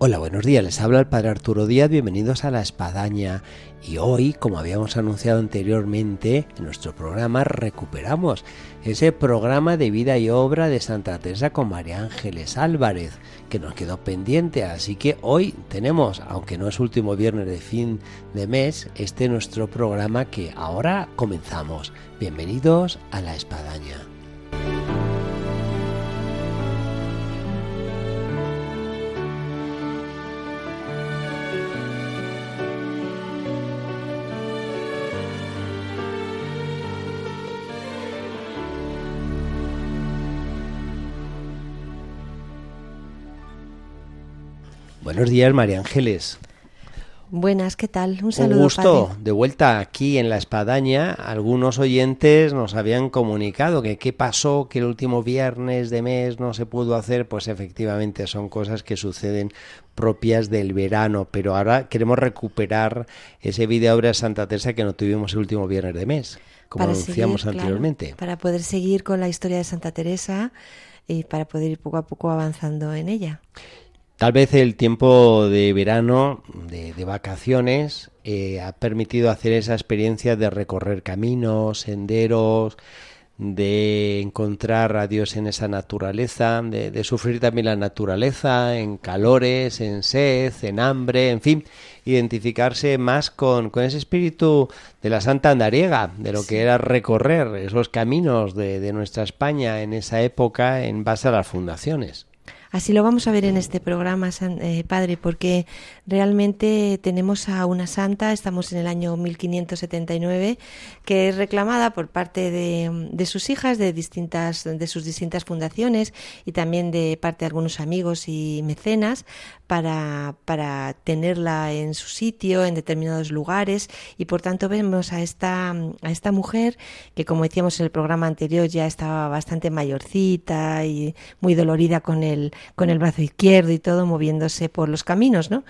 Hola, buenos días. Les habla el Padre Arturo Díaz. Bienvenidos a La Espadaña. Y hoy, como habíamos anunciado anteriormente en nuestro programa, recuperamos ese programa de vida y obra de Santa Teresa con María Ángeles Álvarez, que nos quedó pendiente. Así que hoy tenemos, aunque no es último viernes de fin de mes, este nuestro programa que ahora comenzamos. Bienvenidos a La Espadaña. Buenos días, María Ángeles. Buenas, ¿qué tal? Un saludo. Un gusto. De vuelta aquí en la espadaña, algunos oyentes nos habían comunicado que qué pasó, que el último viernes de mes no se pudo hacer. Pues efectivamente son cosas que suceden propias del verano, pero ahora queremos recuperar ese video obra de Santa Teresa que no tuvimos el último viernes de mes, como anunciamos anteriormente. para poder seguir con la historia de Santa Teresa y para poder ir poco a poco avanzando en ella. Tal vez el tiempo de verano, de, vacaciones, eh, ha permitido hacer esa experiencia de recorrer caminos, senderos, de encontrar a Dios en esa naturaleza, de, sufrir también la naturaleza en calores, en sed, en hambre, en fin, identificarse más con, con ese espíritu de la Santa Andariega, de lo que era recorrer esos caminos de, de nuestra España en esa época en base a las fundaciones. Así lo vamos a ver en este programa, eh, Padre, porque realmente tenemos a una santa, estamos en el año 1579, que es reclamada por parte de, sus hijas de distintas de sus distintas fundaciones y también de parte de algunos amigos y mecenas para, para tenerla en su sitio, en determinados lugares, y por tanto vemos a esta, a esta mujer que, como decíamos en el programa anterior, ya estaba bastante mayorcita y muy dolorida con el, con el brazo izquierdo y todo, moviéndose por los caminos, ¿no?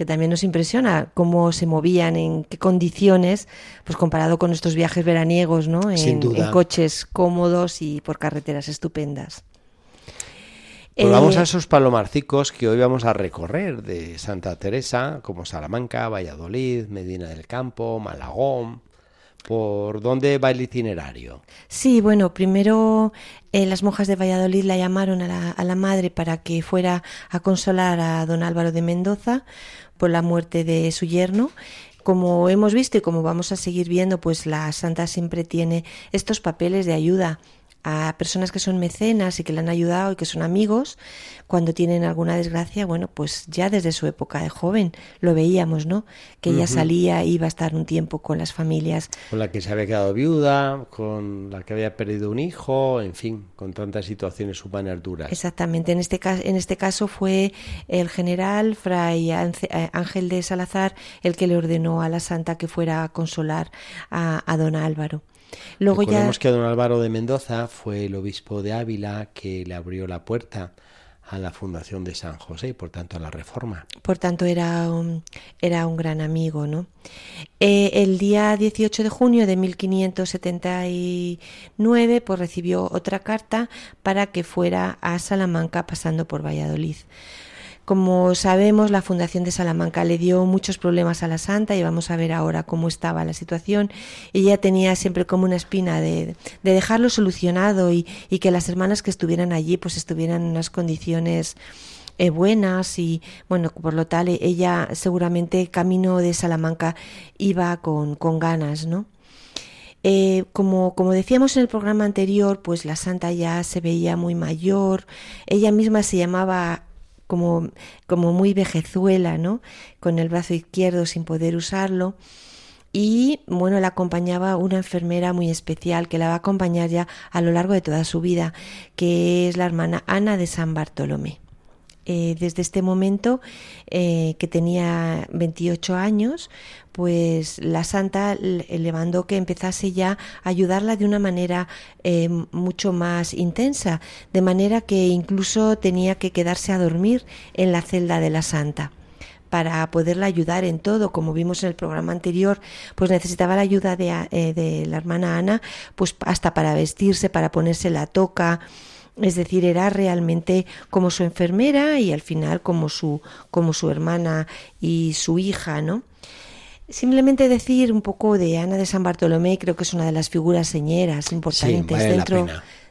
Que también nos impresiona cómo se movían, en qué condiciones, pues comparado con nuestros viajes veraniegos, ¿no? En, en coches cómodos y por carreteras estupendas. Pues vamos a eh, esos palomarcicos que hoy vamos a recorrer de Santa Teresa, como Salamanca, Valladolid, Medina del Campo, Malagón. ¿Por dónde va el itinerario? Sí, bueno, primero eh, las monjas de Valladolid la llamaron a la, a la, madre para que fuera a consolar a don Álvaro de Mendoza por la muerte de su yerno. Como hemos visto y como vamos a seguir viendo, pues la santa siempre tiene estos papeles de ayuda a personas que son mecenas y que le han ayudado y que son amigos, cuando tienen alguna desgracia, bueno, pues ya desde su época de joven lo veíamos, ¿no? Que ella salía, iba a estar un tiempo con las familias. Con la que se había quedado viuda, con la que había perdido un hijo, en fin, con tantas situaciones humanas duras. Exactamente, en este, caso, en este caso fue el general Fray eh, Ángel de Salazar el que le ordenó a la santa que fuera a consolar a, a don Álvaro. Luego Recordemos que don Álvaro de Mendoza fue el obispo de Ávila que le abrió la puerta a la fundación de San José y por tanto a la reforma. Por tanto era un, era un gran amigo, ¿no? Eh, el día 18 de junio de 1579 pues recibió otra carta para que fuera a Salamanca pasando por Valladolid. Como sabemos, la Fundación de Salamanca le dio muchos problemas a la santa y vamos a ver ahora cómo estaba la situación. Ella tenía siempre como una espina de, dejarlo solucionado y, que las hermanas que estuvieran allí pues estuvieran en unas condiciones eh, buenas y bueno, por lo tal ella seguramente camino de Salamanca iba con, ganas, ¿no? Eh, como, como decíamos en el programa anterior, pues la santa ya se veía muy mayor, ella misma se llamaba como, como muy vejezuela, ¿no? Con el brazo izquierdo sin poder usarlo. Y bueno, la acompañaba una enfermera muy especial que la va a acompañar ya a lo largo de toda su vida, que es la hermana Ana de San Bartolomé. Eh, desde este momento eh, que tenía 28 años, pues la santa le mandó que empezase ya a ayudarla de una manera eh, mucho más intensa, de manera que incluso tenía que quedarse a dormir en la celda de la santa. Para poderla ayudar en todo, como vimos en el programa anterior, pues necesitaba la ayuda de, de la hermana Ana, pues hasta para vestirse, para ponerse la toca, es decir, era realmente como su enfermera y al final como su, como su hermana y su hija, ¿no? Simplemente decir un poco de Ana de San Bartolomé, creo que es una de las figuras señeras importantes dentro,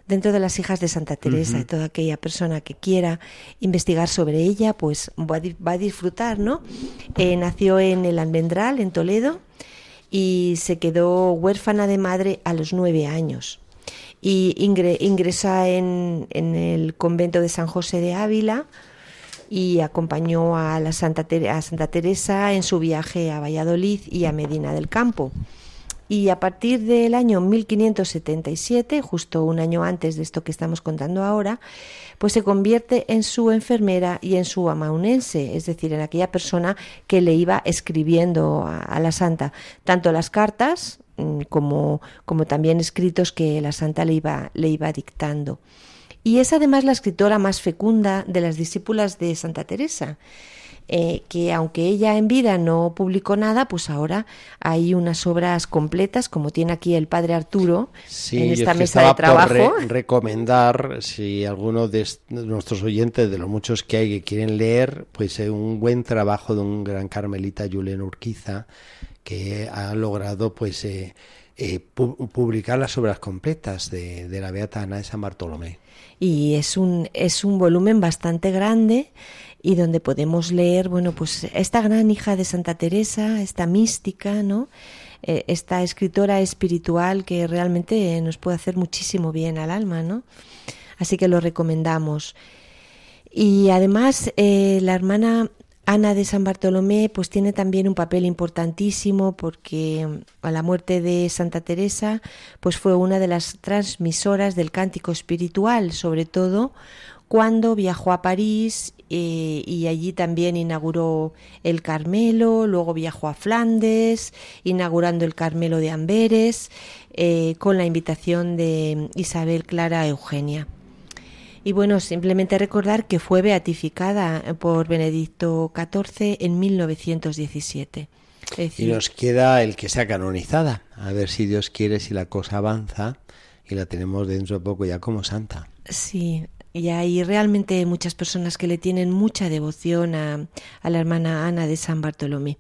dentro de las hijas de Santa Teresa y toda aquella persona que quiera investigar sobre ella, pues va a, disfrutar, ¿no? Eh, nació en el Almendral, en Toledo, y se quedó huérfana de madre a los nueve años y ingresa en, en, el convento de San José de Ávila y acompañó a, la Santa, a Santa Teresa en su viaje a Valladolid y a Medina del Campo. Y a partir del año 1577, justo un año antes de esto que estamos contando ahora, pues se convierte en su enfermera y en su amaunense, es decir, en aquella persona que le iba escribiendo a la santa tanto las cartas como, como también escritos que la santa le iba, le iba dictando. Y es además la escritora más fecunda de las discípulas de Santa Teresa. Eh, que aunque ella en vida no publicó nada, pues ahora hay unas obras completas, como tiene aquí el padre Arturo en esta mesa de trabajo. recomendar, si alguno de nuestros oyentes, de los muchos que hay que quieren leer, pues un buen trabajo de un gran carmelita, Julián Urquiza, que ha logrado pues eh, eh, publicar las obras completas de, la Beata Ana de San Bartolomé. Y es un, es un volumen bastante grande y donde podemos leer, bueno, pues esta gran hija de Santa Teresa, esta mística, ¿no? Eh, esta escritora espiritual que realmente nos puede hacer muchísimo bien al alma, ¿no? Así que lo recomendamos. Y además, la hermana Ana de San Bartolomé pues tiene también un papel importantísimo porque mm, a la muerte de Santa Teresa pues fue una de las transmisoras del cántico espiritual, sobre todo cuando viajó a París eh, y allí también inauguró el Carmelo, luego viajó a Flandes, inaugurando el Carmelo de Amberes, eh, con la invitación de Isabel Clara Eugenia. Y bueno, simplemente recordar que fue beatificada por Benedicto XIV en 1917. y nos queda el que sea canonizada. A ver si Dios quiere, si la cosa avanza y la tenemos dentro de poco ya como santa. Sí, y hay realmente muchas personas que le tienen mucha devoción a, a, la hermana Ana de San Bartolomé.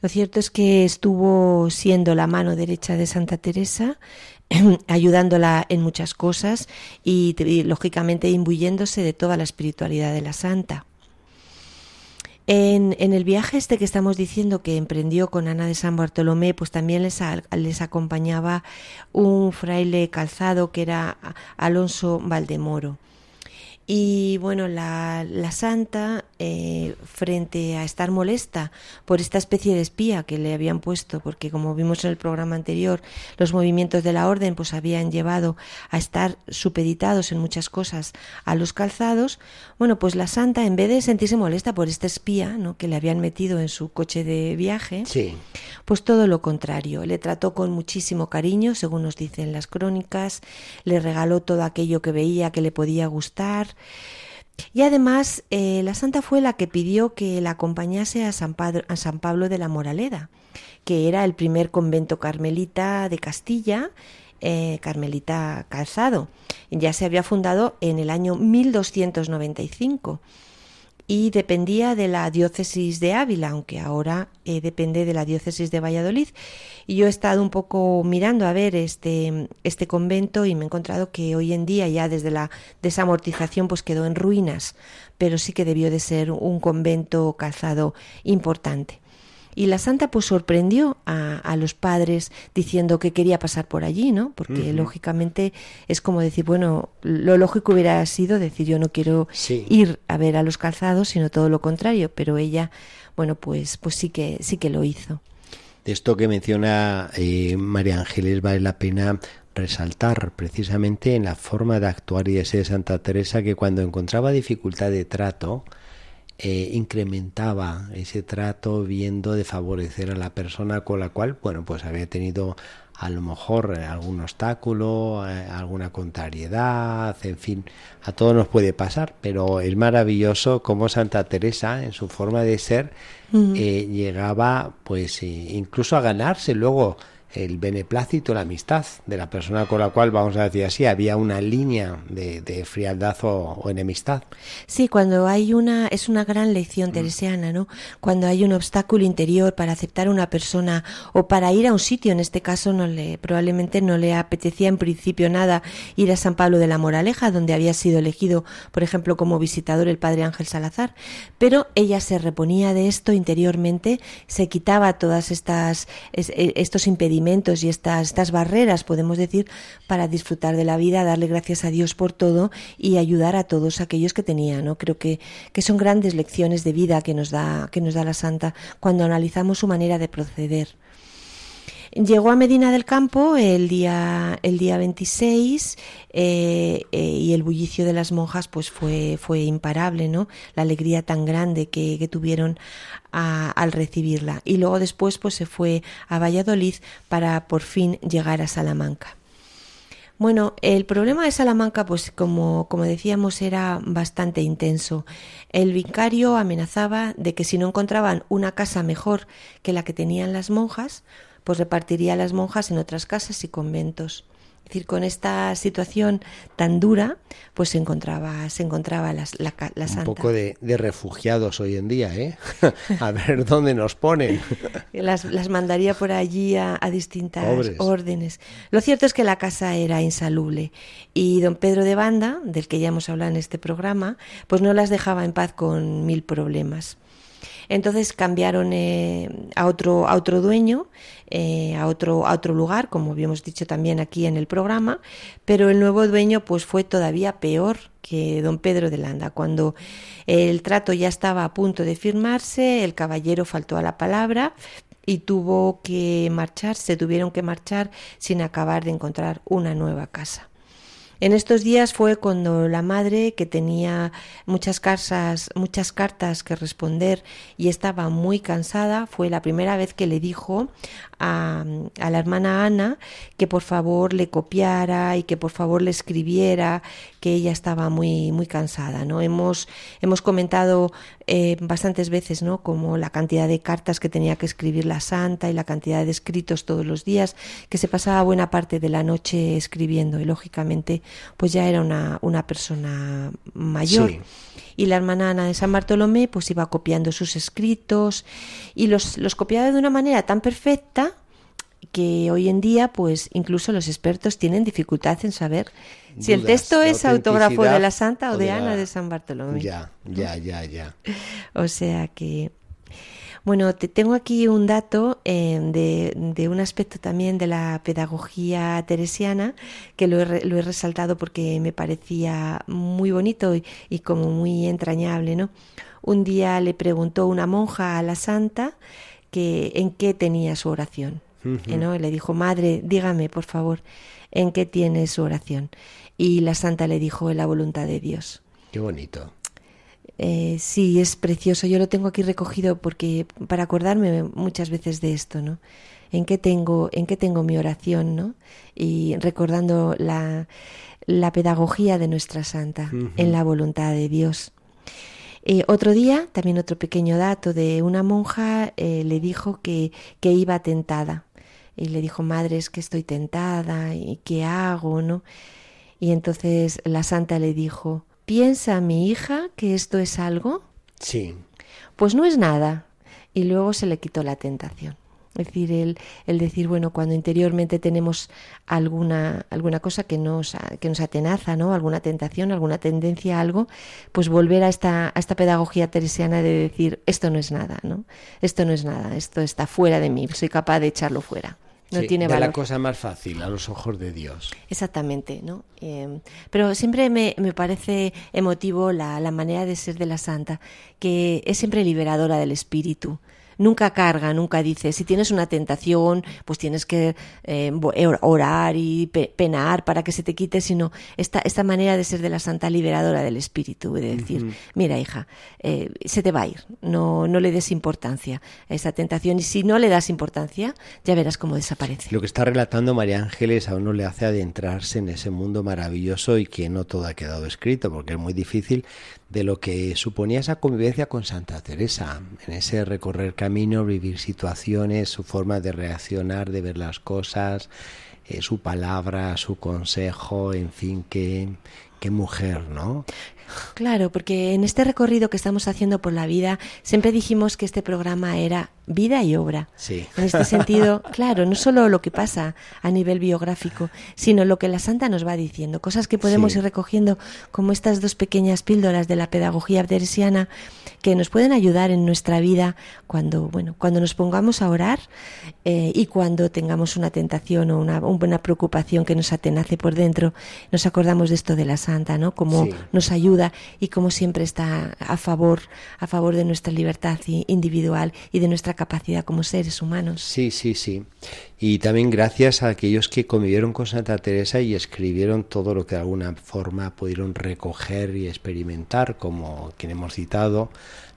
Lo cierto es que estuvo siendo la mano derecha de Santa Teresa ayudándola en muchas cosas y, lógicamente imbuyéndose de toda la espiritualidad de la santa. En, el viaje este que estamos diciendo que emprendió con Ana de San Bartolomé, pues también les, les acompañaba un fraile calzado que era Alonso Valdemoro. Y bueno, la, la santa, eh, frente a estar molesta por esta especie de espía que le habían puesto, porque como vimos en el programa anterior, los movimientos de la orden pues habían llevado a estar supeditados en muchas cosas a los calzados, bueno, pues la santa, en vez de sentirse molesta por este espía ¿no? que le habían metido en su coche de viaje, sí. pues todo lo contrario, le trató con muchísimo cariño, según nos dicen las crónicas, le regaló todo aquello que veía que le podía gustar, y además, eh, la santa fue la que pidió que la acompañase a San, Pablo de la Moraleda, que era el primer convento carmelita de Castilla, eh, carmelita calzado. Ya se había fundado en el año 1295 y dependía de la diócesis de Ávila, aunque ahora eh, depende de la diócesis de Valladolid. Y yo he estado un poco mirando a ver este, este convento y me he encontrado que hoy en día ya desde la desamortización pues quedó en ruinas, pero sí que debió de ser un convento calzado importante. Y la santa pues sorprendió a, a, los padres diciendo que quería pasar por allí, ¿no? Porque lógicamente es como decir, bueno, lo lógico hubiera sido decir yo no quiero ir a ver a los calzados, sino todo lo contrario, pero ella, bueno, pues, pues sí que, sí que lo hizo. De esto que menciona eh, María Ángeles vale la pena resaltar precisamente en la forma de actuar y de ser Santa Teresa que cuando encontraba dificultad de trato, eh, incrementaba ese trato viendo de favorecer a la persona con la cual, bueno, pues había tenido a lo mejor eh, algún obstáculo, eh, alguna contrariedad, en fin, a todos nos puede pasar, pero es maravilloso cómo Santa Teresa, en su forma de ser, llegaba pues incluso a ganarse luego el beneplácito, la amistad de la persona con la cual, vamos a decir así, había una línea de, frialdad o, enemistad. Sí, cuando hay una, es una gran lección mm. teresiana, ¿no? Cuando hay un obstáculo interior para aceptar a una persona o para ir a un sitio, en este caso no le, probablemente no le apetecía en principio nada ir a San Pablo de la Moraleja, donde había sido elegido, por ejemplo, como visitador el padre Ángel Salazar, pero ella se reponía de esto interiormente, se quitaba todas estas, e, estos impedimentos y estas, estas barreras, podemos decir, para disfrutar de la vida, darle gracias a Dios por todo y ayudar a todos aquellos que tenía. ¿no? Creo que, que son grandes lecciones de vida que nos, da, que nos da la Santa cuando analizamos su manera de proceder. Llegó a Medina del Campo el día, el día 26 eh, eh, y el bullicio de las monjas pues fue, fue imparable, ¿no? La alegría tan grande que, que tuvieron al recibirla. Y luego después pues se fue a Valladolid para por fin llegar a Salamanca. Bueno, el problema de Salamanca, pues como, como, decíamos, era bastante intenso. El vicario amenazaba de que si no encontraban una casa mejor que la que tenían las monjas, pues repartiría a las monjas en otras casas y conventos. Es decir, con esta situación tan dura, pues se encontraba, se encontraba la, la, santa. Un poco de, refugiados hoy en día, ¿eh? a ver dónde nos ponen. las, las mandaría por allí a, distintas órdenes. Lo cierto es que la casa era insalubre y don Pedro de Banda, del que ya hemos hablado en este programa, pues no las dejaba en paz con mil problemas. Entonces cambiaron eh, a, otro, a otro dueño, eh, a, otro, a otro lugar, como habíamos dicho también aquí en el programa, pero el nuevo dueño pues fue todavía peor que don Pedro de Landa. Cuando el trato ya estaba a punto de firmarse, el caballero faltó a la palabra y tuvo que marcharse, tuvieron que marchar sin acabar de encontrar una nueva casa. En estos días fue cuando la madre, que tenía muchas, casas, muchas cartas que responder y estaba muy cansada, fue la primera vez que le dijo a, la hermana Ana que por favor le copiara y que por favor le escribiera, que ella estaba muy, muy cansada. ¿no? Hemos, hemos comentado eh, bastantes veces ¿no? como la cantidad de cartas que tenía que escribir la santa y la cantidad de escritos todos los días, que se pasaba buena parte de la noche escribiendo y lógicamente pues ya era una, una persona mayor. Y la hermana Ana de San Bartolomé pues iba copiando sus escritos y los, los copiaba de una manera tan perfecta que hoy en día pues incluso los expertos tienen dificultad en saber si el texto es autógrafo de la Santa o, de, Ana de San Bartolomé. Ya, ya, ya, ya. o sea que bueno, te tengo aquí un dato eh, de, un aspecto también de la pedagogía teresiana que lo he, resaltado porque me parecía muy bonito y, como muy entrañable, ¿no? Un día le preguntó una monja a la santa que en qué tenía su oración. ¿No? Y le dijo, madre, dígame, por favor, en qué tiene su oración. Y la santa le dijo, en la voluntad de Dios. Qué bonito. Eh, sí, es precioso. Yo lo tengo aquí recogido porque para acordarme muchas veces de esto, ¿no? En qué tengo, en qué tengo mi oración, ¿no? Y recordando la, la pedagogía de nuestra santa, en la voluntad de Dios. Eh, otro día, también otro pequeño dato de una monja eh, le dijo que, que iba tentada. Y le dijo, madre, es que estoy tentada, ¿y qué hago? ¿no? Y entonces la santa le dijo, ¿Piensa mi hija que esto es algo? Sí. Pues no es nada. Y luego se le quitó la tentación. Es decir, el, el, decir, bueno, cuando interiormente tenemos alguna, alguna cosa que nos, que nos atenaza, ¿no? Alguna tentación, alguna tendencia a algo, pues volver a esta, a esta pedagogía teresiana de decir, esto no es nada, ¿no? Esto no es nada, esto está fuera de mí, soy capaz de echarlo fuera no tiene valor. la cosa más fácil a los ojos de Dios. Exactamente, ¿no? Eh, pero siempre me, me parece emotivo la, la, manera de ser de la santa, que es siempre liberadora del espíritu. Nunca carga, nunca dice, si tienes una tentación, pues tienes que eh, orar y penar para que se te quite, sino esta, esta manera de ser de la santa liberadora del espíritu, de decir, mira hija, eh, se te va a ir, no, no le des importancia a esa tentación y si no le das importancia, ya verás cómo desaparece. Lo que está relatando María Ángeles a uno le hace adentrarse en ese mundo maravilloso y que no todo ha quedado escrito, porque es muy difícil de lo que suponía esa convivencia con Santa Teresa, en ese recorrer camino, vivir situaciones, su forma de reaccionar, de ver las cosas, eh, su palabra, su consejo, en fin, qué, qué mujer, ¿no? Claro, porque en este recorrido que estamos haciendo por la vida, siempre dijimos que este programa era vida y obra. Sí. En este sentido, claro, no solo lo que pasa a nivel biográfico, sino lo que la santa nos va diciendo, cosas que podemos ir recogiendo como estas dos pequeñas píldoras de la pedagogía teresiana que nos pueden ayudar en nuestra vida cuando, bueno, cuando nos pongamos a orar eh, y cuando tengamos una tentación o una, una, preocupación que nos atenace por dentro, nos acordamos de esto de la santa, ¿no? Como nos ayuda y como siempre está a favor, a favor de nuestra libertad individual y de nuestra capacidad como seres humanos. Sí, sí, sí. Y también gracias a aquellos que convivieron con Santa Teresa y escribieron todo lo que de alguna forma pudieron recoger y experimentar, como quien hemos citado,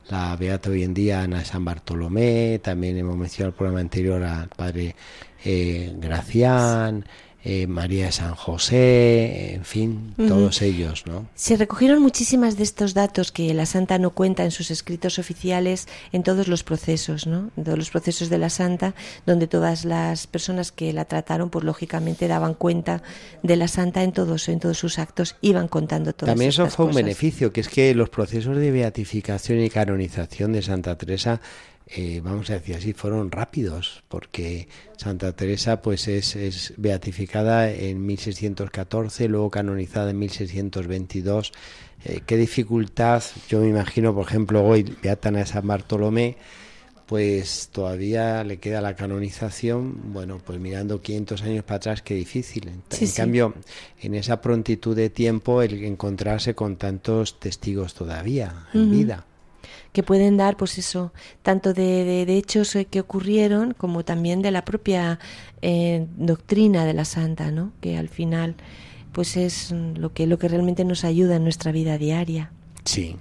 la Beata hoy en día Ana San Bartolomé, también hemos mencionado el programa anterior al Padre eh, Gracián. Eh, María de San José, en fin, todos ellos, ¿no? Se recogieron muchísimas de estos datos que la Santa no cuenta en sus escritos oficiales en todos los procesos, ¿no? En todos los procesos de la Santa, donde todas las personas que la trataron, pues lógicamente daban cuenta de la Santa en todos, en todos sus actos, iban contando todo. También eso fue un beneficio, que es que los procesos de beatificación y canonización de Santa Teresa eh, vamos a decir así, fueron rápidos, porque Santa Teresa pues es, es, beatificada en 1614, luego canonizada en 1622. Eh, qué dificultad, yo me imagino, por ejemplo, hoy Beatana de San Bartolomé, pues todavía le queda la canonización, bueno, pues mirando 500 años para atrás, qué difícil. En, cambio, en esa prontitud de tiempo, el encontrarse con tantos testigos todavía en vida que pueden dar, pues eso, tanto de, de, hechos que ocurrieron como también de la propia eh, doctrina de la santa, ¿no? Que al final, pues es lo que lo que realmente nos ayuda en nuestra vida diaria. Sí.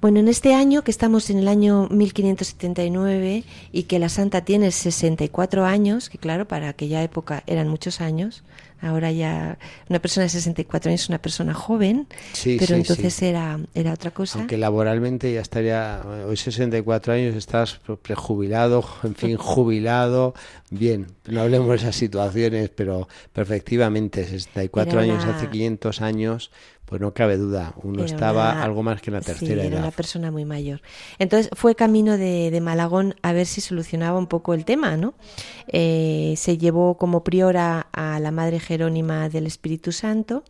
Bueno, en este año, que estamos en el año 1579 y que la santa tiene 64 años, que claro, para aquella época eran muchos años, ahora ya una persona de 64 años es una persona joven, pero entonces Era, era otra cosa. Aunque laboralmente ya estaría, hoy 64 años estás prejubilado, en fin, jubilado, bien, no hablemos de esas situaciones, pero perfectivamente 64 años hace 500 años pues no cabe duda, uno estaba algo más que en la tercera sí, era una persona muy mayor. Entonces fue camino de, de, Malagón a ver si solucionaba un poco el tema, ¿no? Eh, se llevó como priora a la Madre Jerónima del Espíritu Santo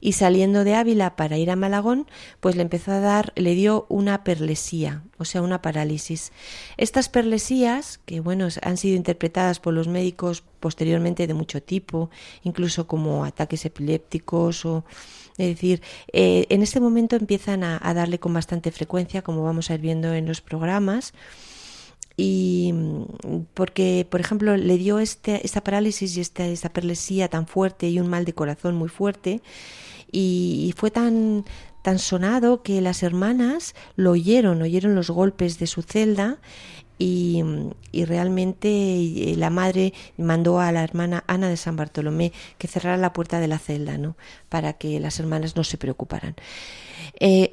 y saliendo de Ávila para ir a Malagón, pues le empezó a dar, le dio una perlesía, o sea, una parálisis. Estas perlesías, que bueno, han sido interpretadas por los médicos posteriormente de mucho tipo, incluso como ataques epilépticos o es decir, eh, en este momento empiezan a, darle con bastante frecuencia, como vamos a ir viendo en los programas. Y mm, porque, por ejemplo, le dio este, esta parálisis y esta, esta perlesía tan fuerte y un mal de corazón muy fuerte, y, fue tan, tan sonado que las hermanas lo oyeron, oyeron los golpes de su celda y, realmente eh, la madre mandó a la hermana Ana de San Bartolomé que cerrara la puerta de la celda, ¿no? Para que las hermanas no se preocuparan. Eh,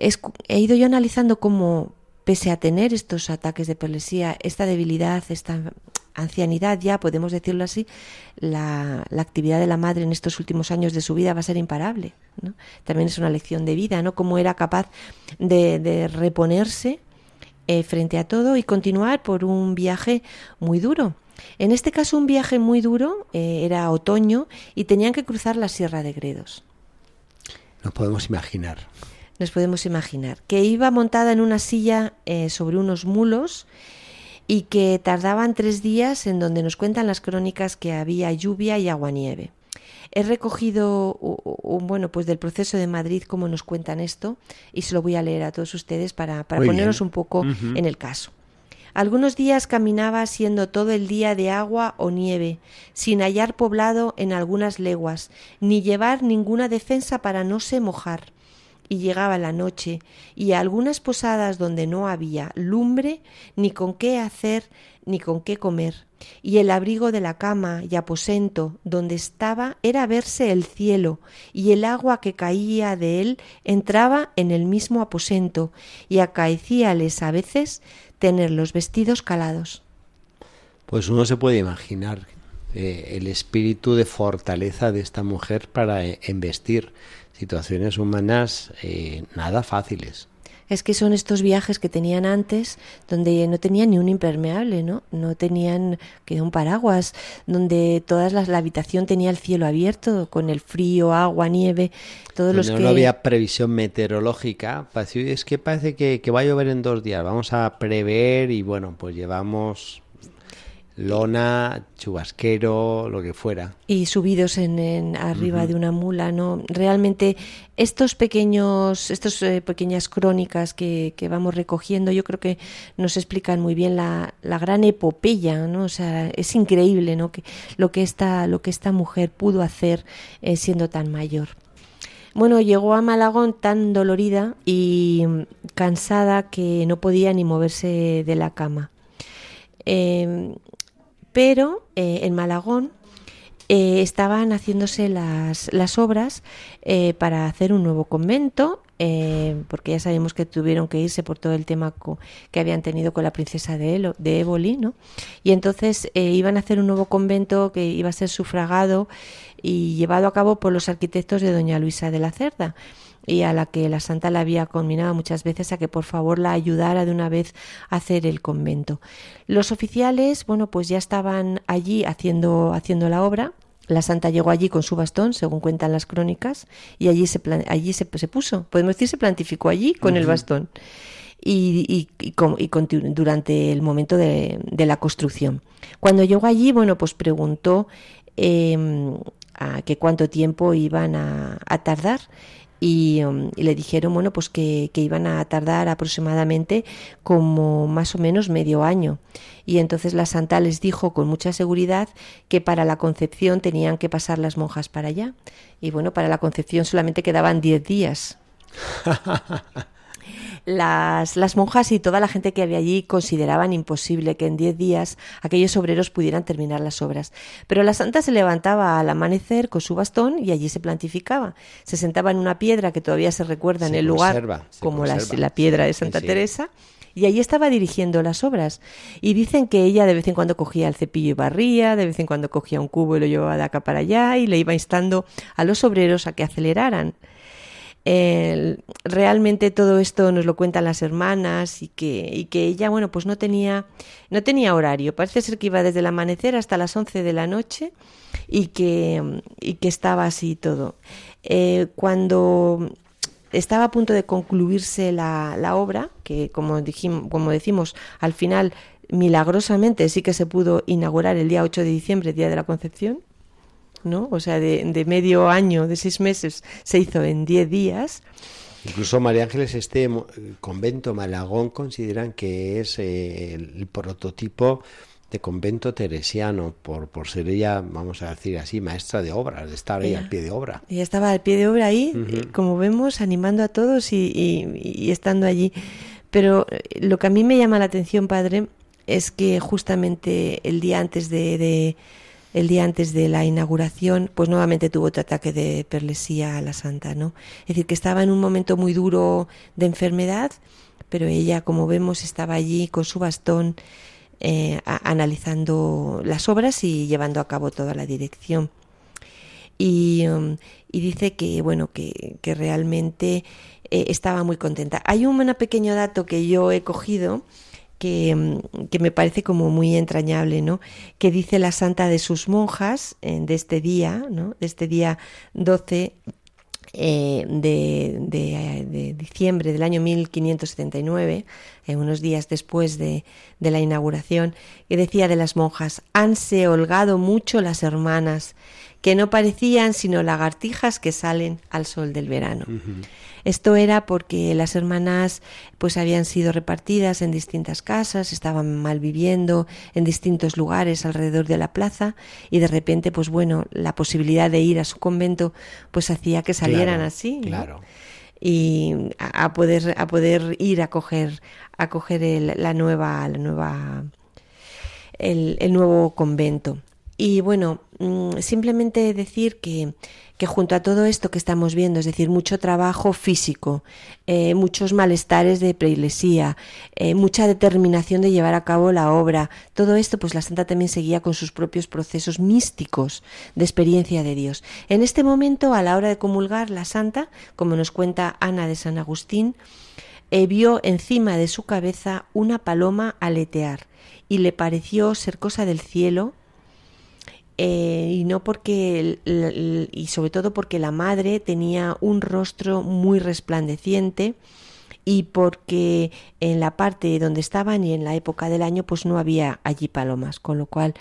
he ido yo analizando cómo, pese a tener estos ataques de perlesía, esta debilidad, esta ancianidad ya, podemos decirlo así, la, actividad de la madre en estos últimos años de su vida va a ser imparable. ¿no? También es una lección de vida, ¿no? Cómo era capaz de, de reponerse eh, frente a todo y continuar por un viaje muy duro. En este caso un viaje muy duro, eh, era otoño y tenían que cruzar la Sierra de Gredos. Nos podemos imaginar. Nos podemos imaginar que iba montada en una silla eh, sobre unos mulos y que tardaban tres días en donde nos cuentan las crónicas que había lluvia y aguanieve. He recogido un, bueno, pues del proceso de Madrid cómo nos cuentan esto y se lo voy a leer a todos ustedes para, para ponernos un poco en el caso. Algunos días caminaba siendo todo el día de agua o nieve, sin hallar poblado en algunas leguas, ni llevar ninguna defensa para no se mojar. Y llegaba la noche, y a algunas posadas donde no había lumbre, ni con qué hacer, ni con qué comer. Y el abrigo de la cama y aposento donde estaba era verse el cielo, y el agua que caía de él entraba en el mismo aposento, y acaecíales a veces tener los vestidos calados. Pues uno se puede imaginar eh, el espíritu de fortaleza de esta mujer para eh, embestir situaciones humanas eh, nada fáciles. Es que son estos viajes que tenían antes, donde no tenían ni un impermeable, ¿no? No tenían que un paraguas, donde todas las, la habitación tenía el cielo abierto, con el frío, agua, nieve, todos los que... No había previsión meteorológica, es que parece que, que va a llover en dos días, vamos a prever y bueno, pues llevamos lona, chubasquero, lo que fuera. Y subidos en, arriba de una mula, ¿no? Realmente estos pequeños, estas eh, pequeñas crónicas que, que, vamos recogiendo, yo creo que nos explican muy bien la, la, gran epopeya, ¿no? O sea, es increíble, ¿no? Que lo que esta, lo que esta mujer pudo hacer eh, siendo tan mayor. Bueno, llegó a Malagón tan dolorida y cansada que no podía ni moverse de la cama. Eh, pero eh, en Malagón eh, estaban haciéndose las, las obras eh, para hacer un nuevo convento, porque ya sabemos que tuvieron que irse por todo el tema que habían tenido con la princesa de, de Éboli, ¿no? Y entonces iban a hacer un nuevo convento que iba a ser sufragado y llevado a cabo por los arquitectos de doña Luisa de la Cerda y a la que la santa la había combinado muchas veces a que por favor la ayudara de una vez a hacer el convento. Los oficiales, bueno, pues ya estaban allí haciendo, haciendo la obra. La santa llegó allí con su bastón, según cuentan las crónicas, y allí se, allí se, puso, podemos decir, se plantificó allí con el bastón. Y, y, durante el momento de, la construcción. Cuando llegó allí, bueno, pues preguntó em, a que cuánto tiempo iban a, a tardar Um, y, le dijeron bueno pues que, que, iban a tardar aproximadamente como más o menos medio año. Y entonces la santa les dijo con mucha seguridad que para la concepción tenían que pasar las monjas para allá. Y bueno para la concepción solamente quedaban diez días las, las monjas y toda la gente que había allí consideraban imposible que en diez días aquellos obreros pudieran terminar las obras. Pero la santa se levantaba al amanecer con su bastón y allí se plantificaba. Se sentaba en una piedra que todavía se recuerda en el lugar como la, la, piedra de Santa Teresa y allí estaba dirigiendo las obras. Y dicen que ella de vez en cuando cogía el cepillo y barría, de vez en cuando cogía un cubo y lo llevaba de acá para allá y le iba instando a los obreros a que aceleraran realmente todo esto nos lo cuentan las hermanas y que, y que ella, bueno, pues no tenía, no tenía horario. Parece ser que iba desde el amanecer hasta las 11 de la noche y que, y que estaba así todo. Eh, cuando estaba a punto de concluirse la, la obra, que como, dijimos, como decimos, al final milagrosamente sí que se pudo inaugurar el día 8 de diciembre, Día de la Concepción, ¿no? O sea, de, medio año, de seis meses, se hizo en diez días. Incluso María Ángeles, este eh, convento Malagón consideran que es eh, el prototipo de convento teresiano, por, por ser ella, vamos a decir así, maestra de obra, de estar ahí al pie de obra. Ella estaba al pie de obra ahí, eh, como vemos, animando a todos y, y, estando allí. Pero lo que a mí me llama la atención, padre, es que justamente el día antes de el día antes de la inauguración, pues nuevamente tuvo otro ataque de perlesía a la santa, ¿no? Es decir, que estaba en un momento muy duro de enfermedad, pero ella, como vemos, estaba allí con su bastón eh, analizando las obras y llevando a cabo toda la dirección. Y, um, dice que, bueno, que, que realmente eh, estaba muy contenta. Hay un pequeño dato que yo he cogido, que, que, me parece como muy entrañable, ¿no? Que dice la santa de sus monjas de este día, ¿no? De este día 12 eh, de, diciembre del año 1579, en unos días después de, de la inauguración, que decía de las monjas, hanse holgado mucho las hermanas, que no parecían sino lagartijas que salen al sol del verano. Esto era porque las hermanas pues habían sido repartidas en distintas casas, estaban mal viviendo en distintos lugares alrededor de la plaza y de repente pues bueno, la posibilidad de ir a su convento pues hacía que salieran así, Claro. Y a, poder a poder ir a coger a coger el, la nueva la nueva el, el nuevo convento. Y bueno, mm, simplemente decir que, que, junto a todo esto que estamos viendo, es decir, mucho trabajo físico, eh, muchos malestares de preiglesia, eh, mucha determinación de llevar a cabo la obra, todo esto, pues la Santa también seguía con sus propios procesos místicos de experiencia de Dios. En este momento, a la hora de comulgar, la Santa, como nos cuenta Ana de San Agustín, eh, vio encima de su cabeza una paloma aletear y le pareció ser cosa del cielo eh, y no porque y sobre todo porque la madre tenía un rostro muy resplandeciente y porque en la parte donde estaban y en la época del año pues no había allí palomas, con lo cual,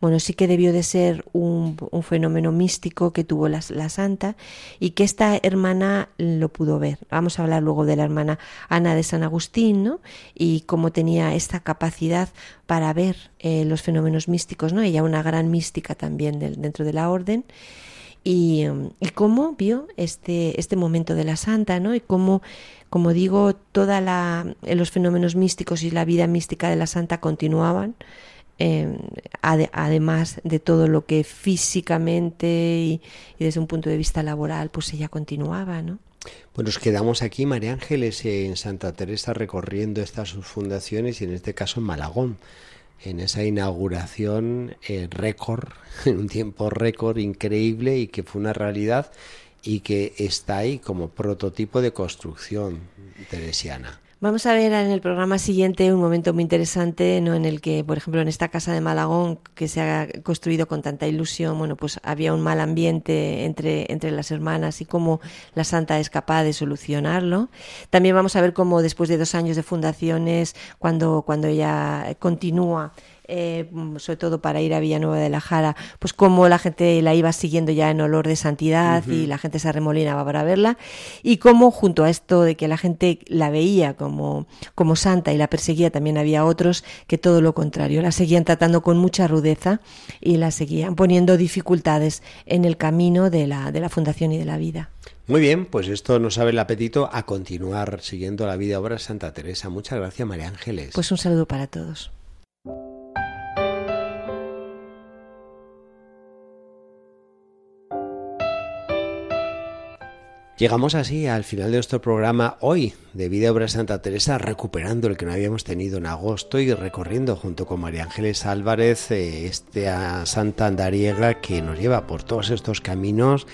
bueno, sí que debió de ser un, fenómeno místico que tuvo la, la, santa y que esta hermana lo pudo ver. Vamos a hablar luego de la hermana Ana de San Agustín, ¿no? Y cómo tenía esta capacidad para ver eh, los fenómenos místicos, ¿no? Ella una gran mística también dentro de la orden y, y, cómo vio este, este momento de la santa, ¿no? Y cómo, como digo, toda la, los fenómenos místicos y la vida mística de la santa continuaban, eh, además de todo lo que físicamente y, desde un punto de vista laboral, pues ella continuaba, ¿no? Pues nos quedamos aquí, María Ángeles, en Santa Teresa, recorriendo estas sus fundaciones y en este caso en Malagón en esa inauguración eh, récord, en un tiempo récord increíble y que fue una realidad y que está ahí como prototipo de construcción teresiana. Vamos a ver en el programa siguiente un momento muy interesante, ¿no? En el que, por ejemplo, en esta casa de Malagón, que se ha construido con tanta ilusión, bueno, pues había un mal ambiente entre, entre las hermanas y cómo la santa es capaz de solucionarlo. También vamos a ver cómo después de dos años de fundaciones, cuando, cuando ella continúa eh, sobre todo para ir a Villanueva de la Jara, pues cómo la gente la iba siguiendo ya en olor de santidad y la gente se arremolinaba para verla, y cómo junto a esto de que la gente la veía como, como santa y la perseguía, también había otros que todo lo contrario, la seguían tratando con mucha rudeza y la seguían poniendo dificultades en el camino de la, de la fundación y de la vida. Muy bien, pues esto nos abre el apetito a continuar siguiendo la vida obra de Santa Teresa. Muchas gracias, María Ángeles. Pues un saludo para todos. Llegamos así al final de nuestro programa hoy de Vida Obra Santa Teresa, recuperando el que no habíamos tenido en agosto y recorriendo junto con María Ángeles Álvarez eh, esta Santa Andariega que nos lleva por todos estos caminos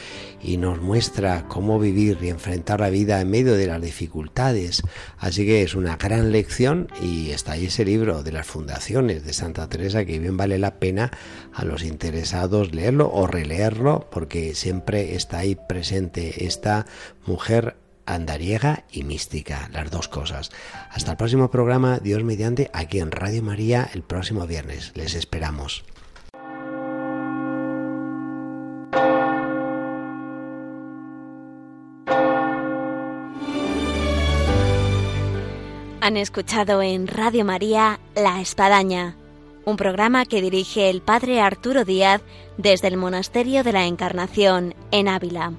y nos muestra cómo vivir y enfrentar la vida en medio de las dificultades. Así que es una gran lección y está ahí ese libro de las fundaciones de Santa Teresa que bien vale la pena a los interesados leerlo o releerlo porque siempre está ahí presente esta mujer andariega y mística, las dos cosas. Hasta el próximo programa, Dios mediante, aquí en Radio María el próximo viernes. Les esperamos. Han escuchado en Radio María La Espadaña, un programa que dirige el Padre Arturo Díaz desde el Monasterio de la Encarnación en Ávila.